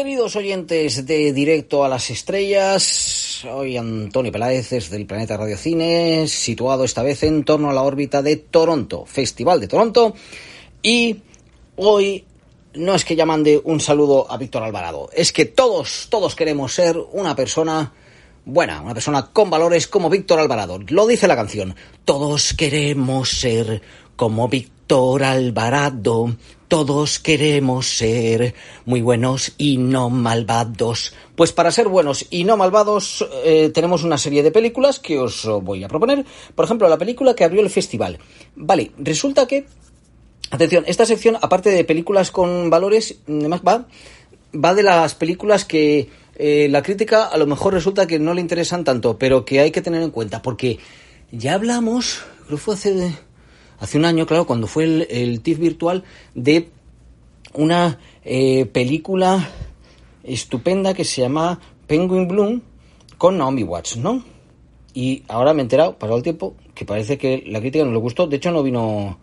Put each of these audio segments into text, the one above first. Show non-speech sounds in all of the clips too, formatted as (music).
Queridos oyentes de Directo a las Estrellas, soy Antonio Peláez desde el Planeta Radio Cine, situado esta vez en torno a la órbita de Toronto, Festival de Toronto, y hoy no es que ya mande un saludo a Víctor Alvarado, es que todos, todos queremos ser una persona buena, una persona con valores como Víctor Alvarado. Lo dice la canción, todos queremos ser como Víctor Alvarado, todos queremos ser muy buenos y no malvados. Pues para ser buenos y no malvados eh, tenemos una serie de películas que os voy a proponer. Por ejemplo, la película que abrió el festival. Vale, resulta que... Atención, esta sección, aparte de películas con valores, además va, va de las películas que eh, la crítica a lo mejor resulta que no le interesan tanto, pero que hay que tener en cuenta, porque ya hablamos, creo fue hace hace un año, claro, cuando fue el, el TIFF virtual, de una eh, película estupenda que se llama Penguin Bloom con Naomi Watts, ¿no? Y ahora me he enterado, pasado el tiempo, que parece que la crítica no le gustó. De hecho, no vino,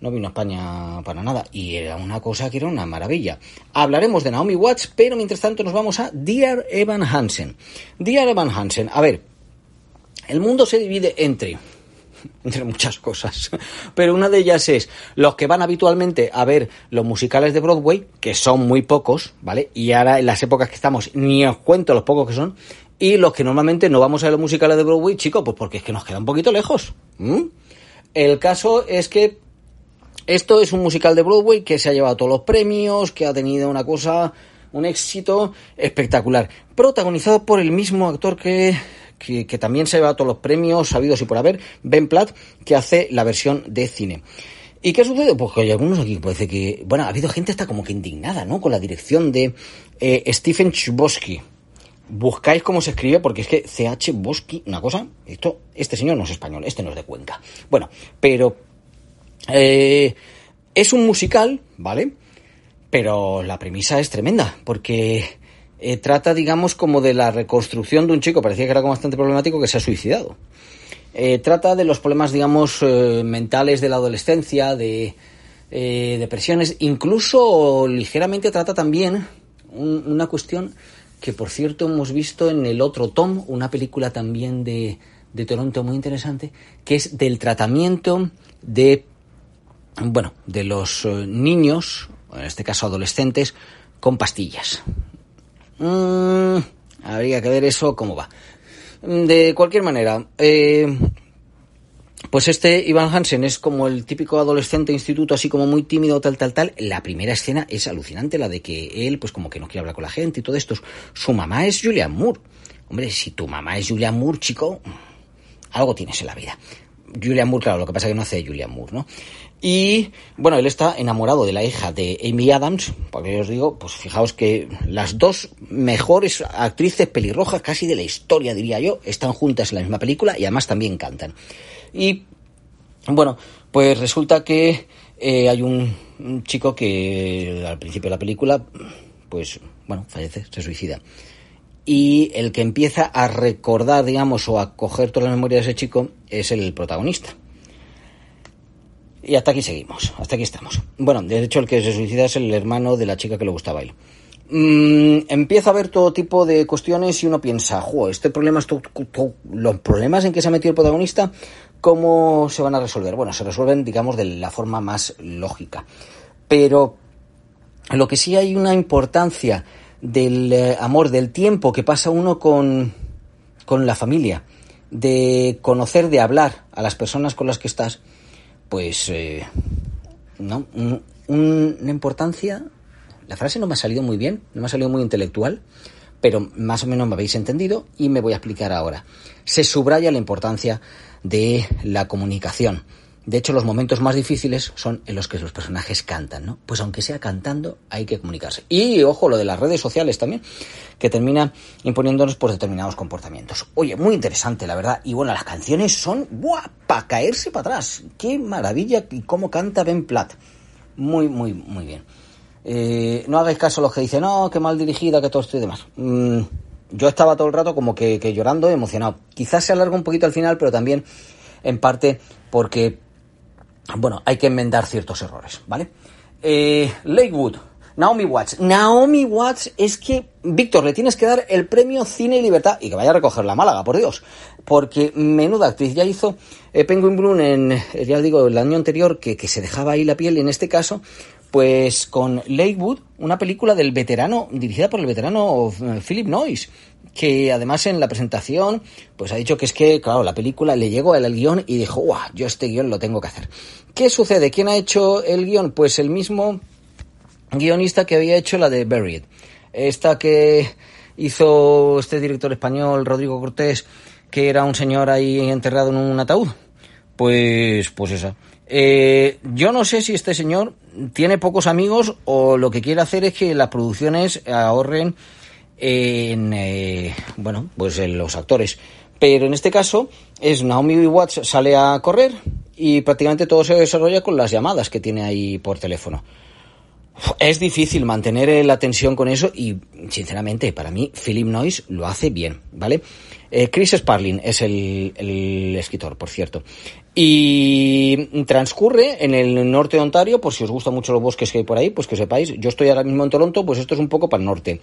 no vino a España para nada. Y era una cosa que era una maravilla. Hablaremos de Naomi Watts, pero mientras tanto nos vamos a Dear Evan Hansen. Dear Evan Hansen, a ver, el mundo se divide entre (laughs) entre muchas cosas. Pero una de ellas es los que van habitualmente a ver los musicales de Broadway, que son muy pocos, ¿vale? Y ahora en las épocas que estamos ni os cuento los pocos que son. Y los que normalmente no vamos a ver los musicales de Broadway, chicos, pues porque es que nos queda un poquito lejos. El caso es que esto es un musical de Broadway que se ha llevado todos los premios, que ha tenido una cosa, un éxito espectacular. Protagonizado por el mismo actor que que, también se lleva todos los premios sabidos y por haber, Ben Platt, que hace la versión de cine. ¿Y qué ha sucedido? Pues que hay algunos aquí parece que... Bueno, ha habido gente hasta como que indignada, ¿no? Con la dirección de eh, Stephen Chbosky. Buscáis cómo se escribe, porque es que CH Bosky, una cosa, esto, este señor no es español, este no es de Cuenca. Bueno, pero eh, es un musical, ¿vale? Pero la premisa es tremenda, porque eh, trata, digamos, como de la reconstrucción de un chico, parecía que era bastante problemático, que se ha suicidado. Eh, trata de los problemas, digamos, eh, mentales de la adolescencia, de depresiones, incluso ligeramente trata también una cuestión que, por cierto, hemos visto en el otro Tom, una película también de, de Toronto muy interesante, que es del tratamiento de, bueno, de los niños, en este caso adolescentes, con pastillas. Mm, habría que ver eso cómo va. De cualquier manera, eh, pues este Ivan Hansen es como el típico adolescente instituto, así como muy tímido, tal, tal, tal. La primera escena es alucinante, la de que él, pues como que no quiere hablar con la gente y todo esto. Su mamá es Julian Moore. Hombre, si tu mamá es Julian Moore, chico, algo tienes en la vida. Julian Moore, claro, lo que pasa es que no hace Julian Moore, ¿no? Y bueno, él está enamorado de la hija de Amy Adams, porque yo os digo, pues fijaos que las dos mejores actrices pelirrojas casi de la historia, diría yo, están juntas en la misma película y además también cantan. Y bueno, pues resulta que eh, hay un, chico que al principio de la película, pues bueno, fallece, se suicida. Y el que empieza a recordar, digamos, o a coger toda la memoria de ese chico es el protagonista. Y hasta aquí seguimos, hasta aquí estamos. Bueno, de hecho el que se suicida es el hermano de la chica que le gustaba a él. Mm, empieza a ver todo tipo de cuestiones y uno piensa, jo, este problema, los problemas en que se ha metido el protagonista, ¿cómo se van a resolver? Bueno, se resuelven, digamos, de la forma más lógica. Pero lo que sí hay una importancia del eh, amor, del tiempo que pasa uno con, con la familia, de conocer, de hablar a las personas con las que estás, pues, eh, ¿no? una importancia, la frase no me ha salido muy bien, no me ha salido muy intelectual, pero más o menos me habéis entendido y me voy a explicar ahora. Se subraya la importancia de la comunicación. De hecho, los momentos más difíciles son en los que los personajes cantan, ¿no? Pues aunque sea cantando, hay que comunicarse. Y ojo, lo de las redes sociales también, que termina imponiéndonos por determinados comportamientos. Oye, muy interesante, la verdad. Y bueno, las canciones son, ¡buah! Para caerse para atrás. ¡Qué maravilla! Y cómo canta Ben Platt. Muy, muy, muy bien. Eh, no hagáis caso a los que dicen, no, qué mal dirigida, que todo esto y demás. Mm, yo estaba todo el rato como que, que llorando, emocionado. Quizás se alarga un poquito al final, pero también en parte porque, bueno, hay que enmendar ciertos errores, ¿vale? Eh, Lakewood, Naomi Watts. Naomi Watts es que, Víctor, le tienes que dar el premio Cine y Libertad y que vaya a recoger la Málaga, por Dios. Porque menuda actriz. Ya hizo eh, Penguin Bloom en, eh, ya digo, el año anterior que, que se dejaba ahí la piel y en este caso pues con Lakewood, una película del veterano, dirigida por el veterano eh, Philip Noyce, que además en la presentación, pues ha dicho que es que, claro, la película le llegó al guion y dijo, ¡guau! Yo este guion lo tengo que hacer. ¿Qué sucede? ¿Quién ha hecho el guion? Pues el mismo guionista que había hecho la de Buried. Esta que hizo este director español, Rodrigo Cortés, que era un señor ahí enterrado en un ataúd. Pues, pues esa. Eh, yo no sé si este señor tiene pocos amigos o lo que quiere hacer es que las producciones ahorren en, eh, bueno, pues en los actores. Pero en este caso es Naomi Watts sale a correr y prácticamente todo se desarrolla con las llamadas que tiene ahí por teléfono. Es difícil mantener la tensión con eso y, sinceramente, para mí, Philip Noyce lo hace bien, ¿vale? Eh, Chris Sparling es el, escritor, por cierto. Y transcurre en el norte de Ontario, por si os gustan mucho los bosques que hay por ahí, pues que sepáis, yo estoy ahora mismo en Toronto, pues esto es un poco para el norte.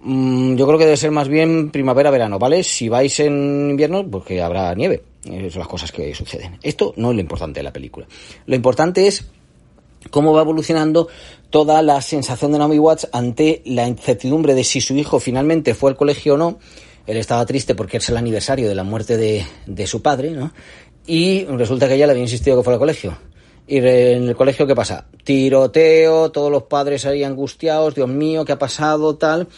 Mm, yo creo que debe ser más bien primavera-verano, ¿vale? Si vais en invierno, pues que habrá nieve. Son las cosas que suceden. Esto no es lo importante de la película. Lo importante es cómo va evolucionando toda la sensación de Naomi Watts ante la incertidumbre de si su hijo finalmente fue al colegio o no. Él estaba triste porque es el aniversario de la muerte de, su padre, ¿no? Y resulta que ella le había insistido que fuera al colegio. Y en el colegio, ¿qué pasa? Tiroteo, todos los padres ahí angustiados, Dios mío, ¿qué ha pasado? Tal.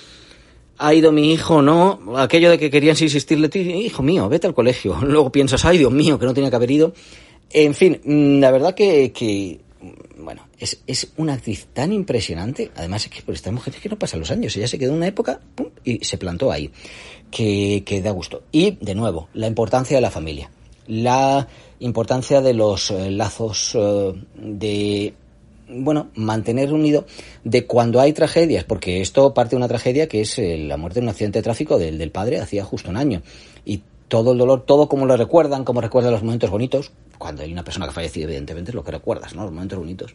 ¿Ha ido mi hijo? No. Aquello de que querían insistirle, hijo mío, vete al colegio. (laughs) Luego piensas, ay, Dios mío, que no tenía que haber ido. En fin, mm, la verdad que, que bueno, es, es, una actriz tan impresionante. Además, es que por esta mujer es que no pasan los años. Ella se quedó en una época pum, y se plantó ahí. Que, que da gusto. Y, de nuevo, la importancia de la familia la importancia de los eh, lazos eh, de bueno, mantener unido de cuando hay tragedias, porque esto parte de una tragedia que es eh, la muerte de un accidente de tráfico del, del padre hacía justo un año. Y todo el dolor, todo como lo recuerdan, como recuerdan los momentos bonitos, cuando hay una persona que ha fallecido, evidentemente, es lo que recuerdas, ¿no? Los momentos bonitos.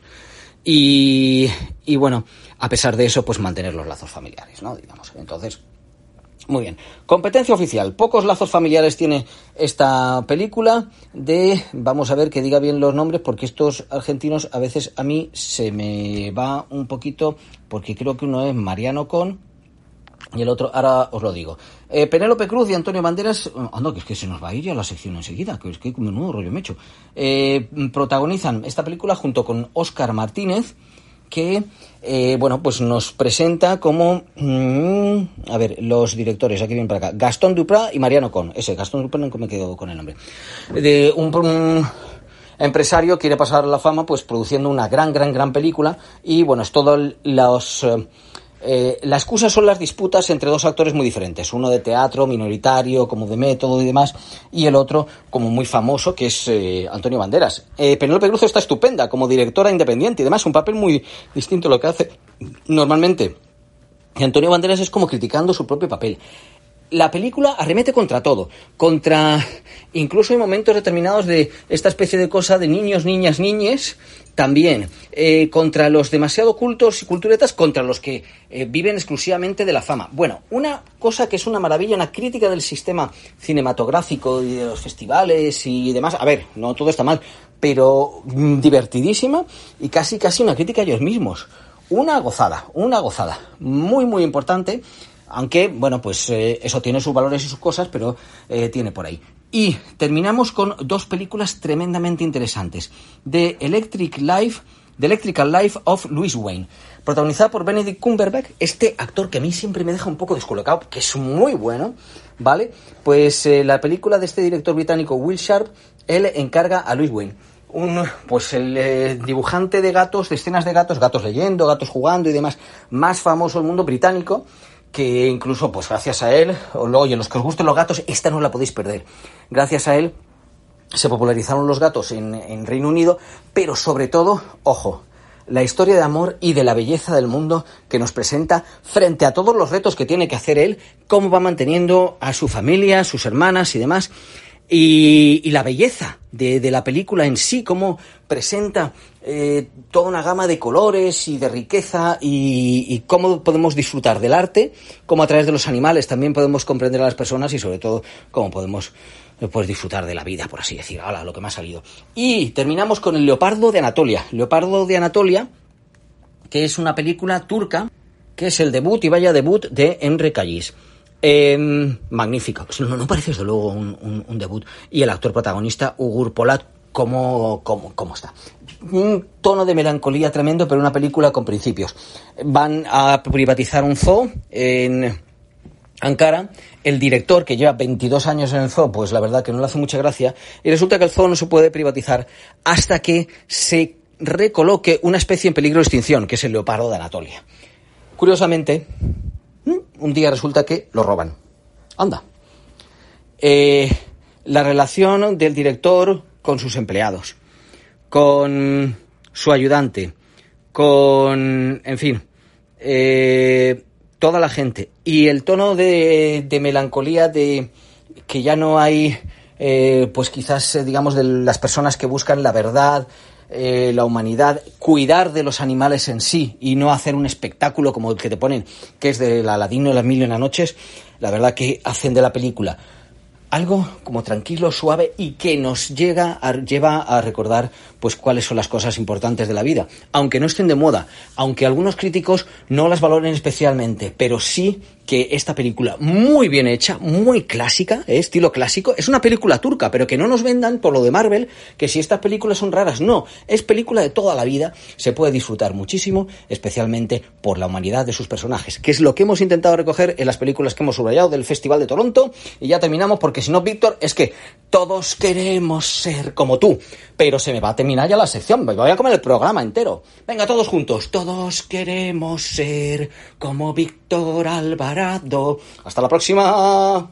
Y, y bueno, a pesar de eso, pues mantener los lazos familiares, ¿no? Digamos. Entonces, muy bien. Competencia oficial. Pocos lazos familiares tiene esta película de... Vamos a ver que diga bien los nombres porque estos argentinos a veces a mí se me va un poquito porque creo que uno es Mariano Con y el otro, ahora os lo digo. Eh, Penélope Cruz y Antonio Banderas, oh, no, que es que se nos va a ir ya la sección enseguida, que es que menudo rollo me hecho. Eh, protagonizan esta película junto con Óscar Martínez, que eh, bueno, pues nos presenta como, mmm, a ver, los directores, aquí vienen para acá, Gastón Duprat y Mariano Con, ese, Gastón Duprat no me quedo con el nombre, de un, empresario quiere pasar la fama pues produciendo una gran, gran, gran película y bueno, es todo los... Eh, eh, la excusa son las disputas entre dos actores muy diferentes, uno de teatro minoritario, como de método y demás, y el otro como muy famoso, que es eh, Antonio Banderas. Eh, Penélope Cruz está estupenda como directora independiente y demás, un papel muy distinto a lo que hace normalmente. Antonio Banderas es como criticando su propio papel la película arremete contra todo, contra incluso en momentos determinados de esta especie de cosa de niños, niñas, niñes, también eh, contra los demasiado cultos y culturetas, contra los que eh, viven exclusivamente de la fama. Bueno, una cosa que es una maravilla, una crítica del sistema cinematográfico y de los festivales y demás. A ver, no todo está mal, pero mm, divertidísima y casi casi una crítica a ellos mismos. Una gozada, una gozada. Muy, muy importante aunque, bueno, pues eh, eso tiene sus valores y sus cosas, pero eh, tiene por ahí. Y terminamos con dos películas tremendamente interesantes. The Electric Life The Electrical Life of Louis Wayne, protagonizada por Benedict Cumberbatch, este actor que a mí siempre me deja un poco descolocado, que es muy bueno, ¿vale? Pues eh, la película de este director británico Will Sharp, él encarga a Louis Wayne. Un, pues el dibujante de gatos, de escenas de gatos, gatos leyendo, gatos jugando y demás, más famoso del mundo británico, que incluso, pues gracias a él, oye, los que os gusten los gatos, esta no la podéis perder. Gracias a él se popularizaron los gatos en, en Reino Unido, pero sobre todo, ojo, la historia de amor y de la belleza del mundo que nos presenta frente a todos los retos que tiene que hacer él, cómo va manteniendo a su familia, sus hermanas y demás. Y, y la belleza de, de, la película en sí, cómo presenta eh, toda una gama de colores y de riqueza y, cómo podemos disfrutar del arte, cómo a través de los animales también podemos comprender a las personas y sobre todo cómo podemos pues disfrutar de la vida, por así decir, ahora lo que me ha salido. Y terminamos con el Leopardo de Anatolia. Leopardo de Anatolia, que es una película turca, que es el debut y vaya debut de Enrique Callis. Eh, magnífico. No, parece desde luego un, un, debut. Y el actor protagonista, Ugur Polat, ¿cómo, cómo, cómo está? Un tono de melancolía tremendo, pero una película con principios. Van a privatizar un zoo en Ankara. El director, que lleva 22 años en el zoo, pues la verdad que no le hace mucha gracia. Y resulta que el zoo no se puede privatizar hasta que se recoloque una especie en peligro de extinción, que es el leopardo de Anatolia. Curiosamente, un día resulta que lo roban. Anda. Eh, la relación del director con sus empleados, con su ayudante, con, en fin, eh, toda la gente. Y el tono de, de melancolía de que ya no hay, eh, pues quizás, eh, digamos, de las personas que buscan la verdad, eh, la humanidad, cuidar de los animales en sí y no hacer un espectáculo como el que te ponen, que es del Aladino y las mil y una noches, la verdad que hacen de la película algo como tranquilo, suave y que nos llega a, lleva a recordar pues cuáles son las cosas importantes de la vida, aunque no estén de moda, aunque algunos críticos no las valoren especialmente, pero sí que esta película muy bien hecha, muy clásica, ¿eh? estilo clásico, es una película turca, pero que no nos vendan por lo de Marvel que si estas películas son raras, no, es película de toda la vida, se puede disfrutar muchísimo, especialmente por la humanidad de sus personajes, que es lo que hemos intentado recoger en las películas que hemos subrayado del Festival de Toronto y ya terminamos porque si no, Víctor, es que todos queremos ser como tú, pero se me va a terminar ya la sección, me voy a comer el programa entero. Venga, todos juntos, todos queremos ser como Víctor Hasta la próxima.